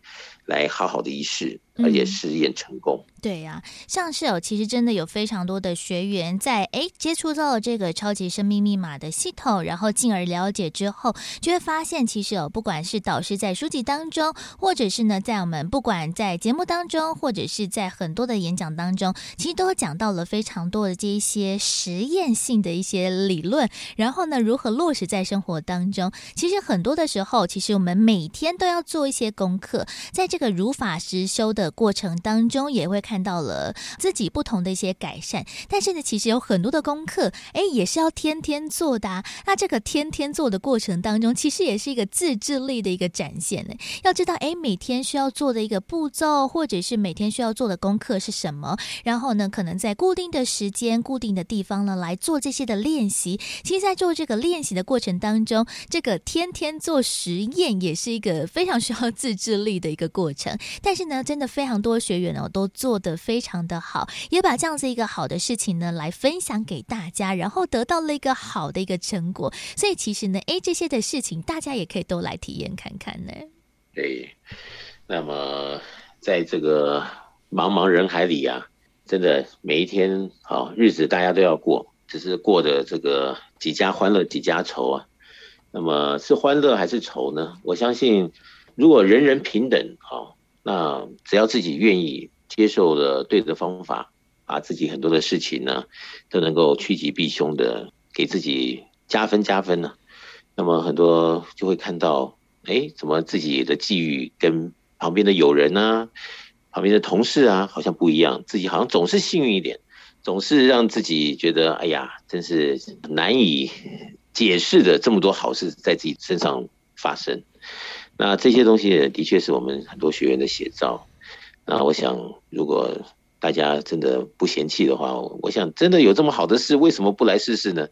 来好好的一试，而且实验成功。嗯对呀、啊，像是哦，其实真的有非常多的学员在哎接触到了这个超级生命密码的系统，然后进而了解之后，就会发现其实哦，不管是导师在书籍当中，或者是呢在我们不管在节目当中，或者是在很多的演讲当中，其实都讲到了非常多的这一些实验性的一些理论，然后呢如何落实在生活当中。其实很多的时候，其实我们每天都要做一些功课，在这个个如法实修的过程当中，也会。看到了自己不同的一些改善，但是呢，其实有很多的功课，哎，也是要天天做的啊。那这个天天做的过程当中，其实也是一个自制力的一个展现呢。要知道，哎，每天需要做的一个步骤，或者是每天需要做的功课是什么，然后呢，可能在固定的时间、固定的地方呢来做这些的练习。其实，在做这个练习的过程当中，这个天天做实验也是一个非常需要自制力的一个过。但是呢，真的非常多学员哦，都做。的非常的好，也把这样子一个好的事情呢来分享给大家，然后得到了一个好的一个成果。所以其实呢，哎，这些的事情大家也可以都来体验看看呢。对，那么在这个茫茫人海里啊，真的每一天好日子大家都要过，只是过的这个几家欢乐几家愁啊。那么是欢乐还是愁呢？我相信，如果人人平等，好，那只要自己愿意。接受了对的方法，把自己很多的事情呢，都能够趋吉避凶的给自己加分加分呢。那么很多就会看到，哎，怎么自己的际遇跟旁边的友人啊，旁边的同事啊，好像不一样。自己好像总是幸运一点，总是让自己觉得，哎呀，真是难以解释的这么多好事在自己身上发生。那这些东西的确是我们很多学员的写照。那我想，如果大家真的不嫌弃的话，我想真的有这么好的事，为什么不来试试呢？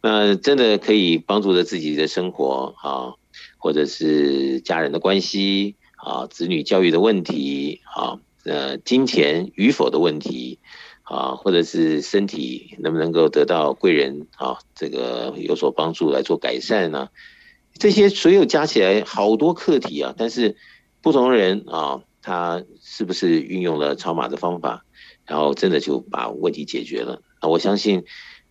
那真的可以帮助着自己的生活啊，或者是家人的关系啊，子女教育的问题啊，呃，金钱与否的问题啊，或者是身体能不能够得到贵人啊，这个有所帮助来做改善呢？这些所有加起来好多课题啊，但是不同的人啊。他是不是运用了超码的方法，然后真的就把问题解决了？啊，我相信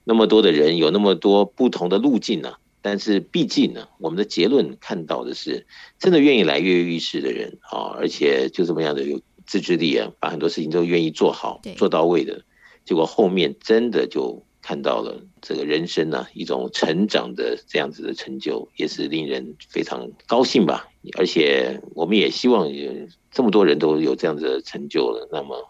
那么多的人有那么多不同的路径呢，但是毕竟呢，我们的结论看到的是，真的愿意来跃跃欲试的人啊，而且就这么样的有自制力啊，把很多事情都愿意做好、做到位的，结果后面真的就。看到了这个人生呢、一种成长的这样子的成就，也是令人非常高兴吧。而且我们也希望有这么多人都有这样子的成就了。那么，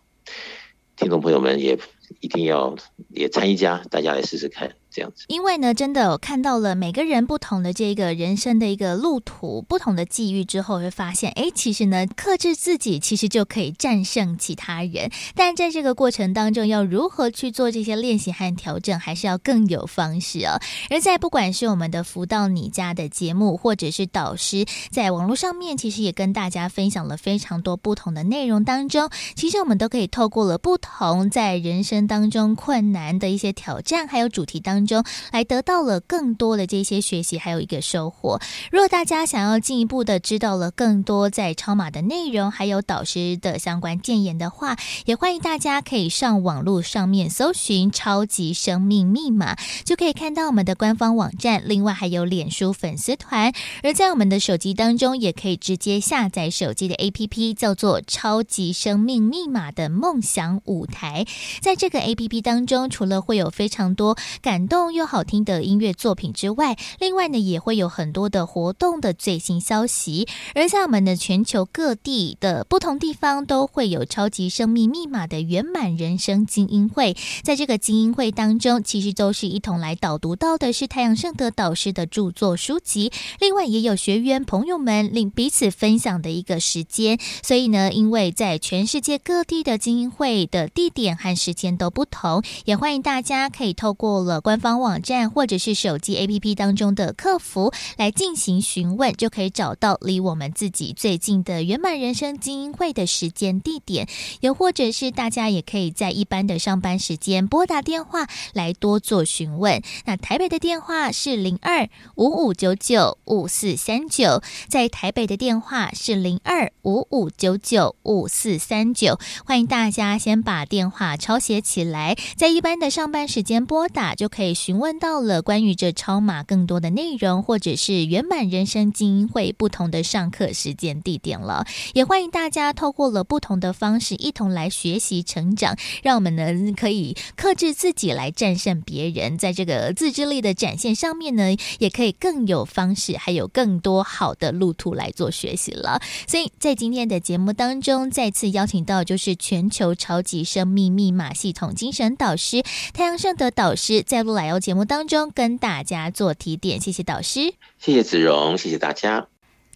听众朋友们也一定要也参一家，大家来试试看。这样子，因为呢，真的我看到了每个人不同的这个人生的一个路途，不同的际遇之后，会发现，哎，其实呢，克制自己其实就可以战胜其他人。但在这个过程当中，要如何去做这些练习和调整，还是要更有方式哦。而在不管是我们的福到你家的节目，或者是导师在网络上面，其实也跟大家分享了非常多不同的内容当中，其实我们都可以透过了不同在人生当中困难的一些挑战，还有主题当。中来得到了更多的这些学习，还有一个收获。如果大家想要进一步的知道了更多在超码的内容，还有导师的相关建言的话，也欢迎大家可以上网络上面搜寻“超级生命密码”，就可以看到我们的官方网站。另外还有脸书粉丝团，而在我们的手机当中，也可以直接下载手机的 APP，叫做“超级生命密码”的梦想舞台。在这个 APP 当中，除了会有非常多感动。动又好听的音乐作品之外，另外呢也会有很多的活动的最新消息。而在我们的全球各地的不同地方，都会有超级生命密码的圆满人生精英会。在这个精英会当中，其实都是一同来导读到的是太阳盛德导师的著作书籍。另外也有学员朋友们令彼此分享的一个时间。所以呢，因为在全世界各地的精英会的地点和时间都不同，也欢迎大家可以透过了官。方网站或者是手机 APP 当中的客服来进行询问，就可以找到离我们自己最近的圆满人生精英会的时间地点，又或者是大家也可以在一般的上班时间拨打电话来多做询问。那台北的电话是零二五五九九五四三九，在台北的电话是零二五五九九五四三九，欢迎大家先把电话抄写起来，在一般的上班时间拨打就可以询问到了关于这超码更多的内容，或者是圆满人生精英会不同的上课时间地点了。也欢迎大家透过了不同的方式一同来学习成长，让我们呢可以克制自己来战胜别人，在这个自制力的展现上面呢，也可以更有方式，还有更多好的路途来做学习了。所以在今天的节目当中，再次邀请到就是全球超级生命密码系统精神导师太阳盛德导师，在路来欧节目当中跟大家做提点。谢谢导师，谢谢子荣，谢谢大家。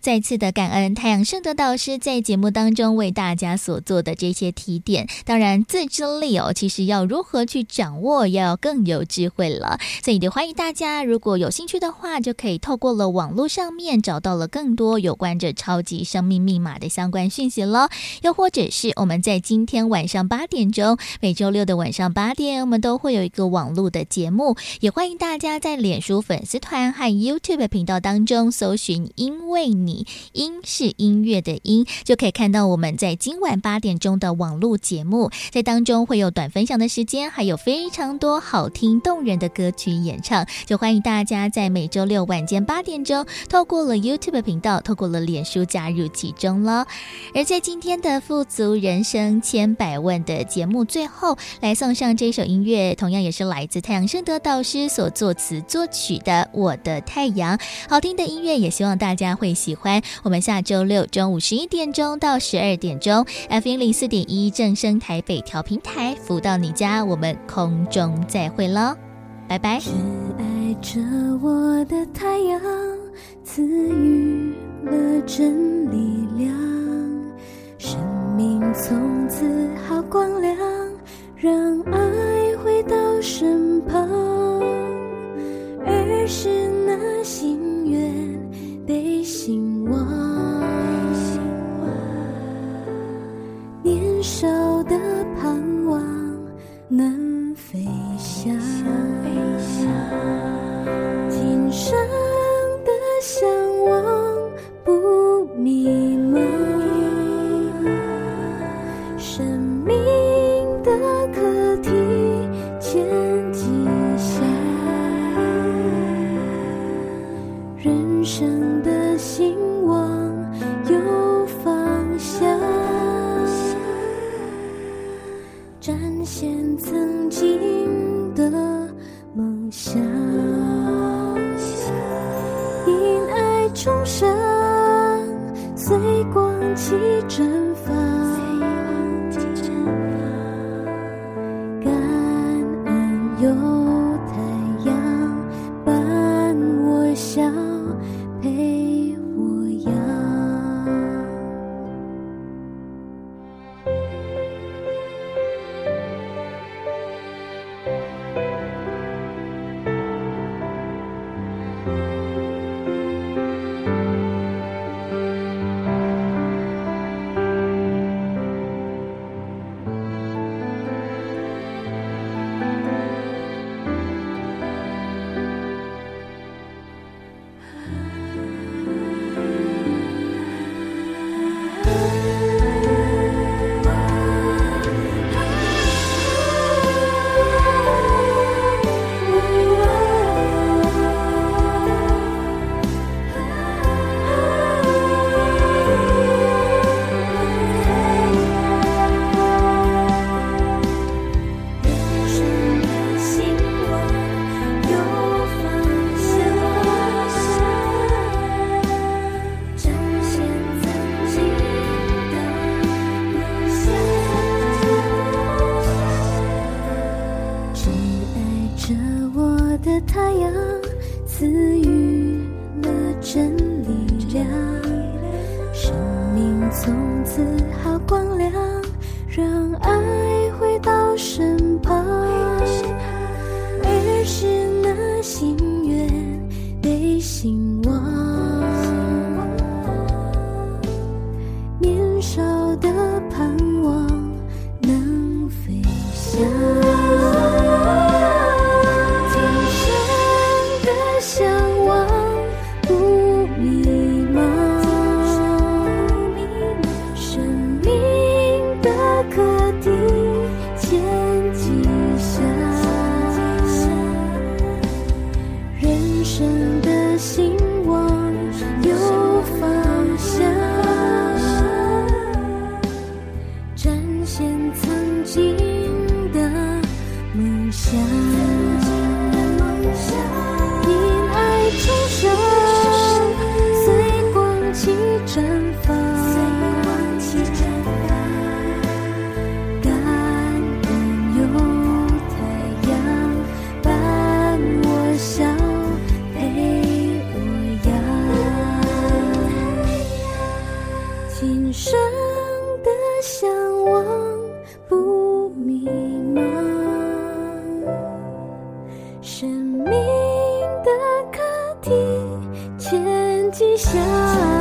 再次的感恩太阳盛德导师在节目当中为大家所做的这些提点。当然，自制力哦，其实要如何去掌握，要更有智慧了。所以，也欢迎大家，如果有兴趣的话，就可以透过了网络上面找到了更多有关这超级生命密码的相关讯息了。又或者是我们在今天晚上八点钟，每周六的晚上八点，我们都会有一个网络的节目。也欢迎大家在脸书粉丝团和 YouTube 频道当中搜寻“因为你”。音是音乐的音，就可以看到我们在今晚八点钟的网络节目，在当中会有短分享的时间，还有非常多好听动人的歌曲演唱，就欢迎大家在每周六晚间八点钟，透过了 YouTube 频道，透过了脸书加入其中了。而在今天的富足人生千百问的节目最后，来送上这首音乐，同样也是来自太阳盛德导师所作词作曲的《我的太阳》，好听的音乐，也希望大家会喜欢。我们下周六中午十一点钟到十二点钟，FM 零四点一正声台北调平台，福到你家，我们空中再会喽，拜拜。只爱着我的太阳，赐予了真力量，生命从此好光亮，让爱回到身旁，迷茫生命的课题，前进下。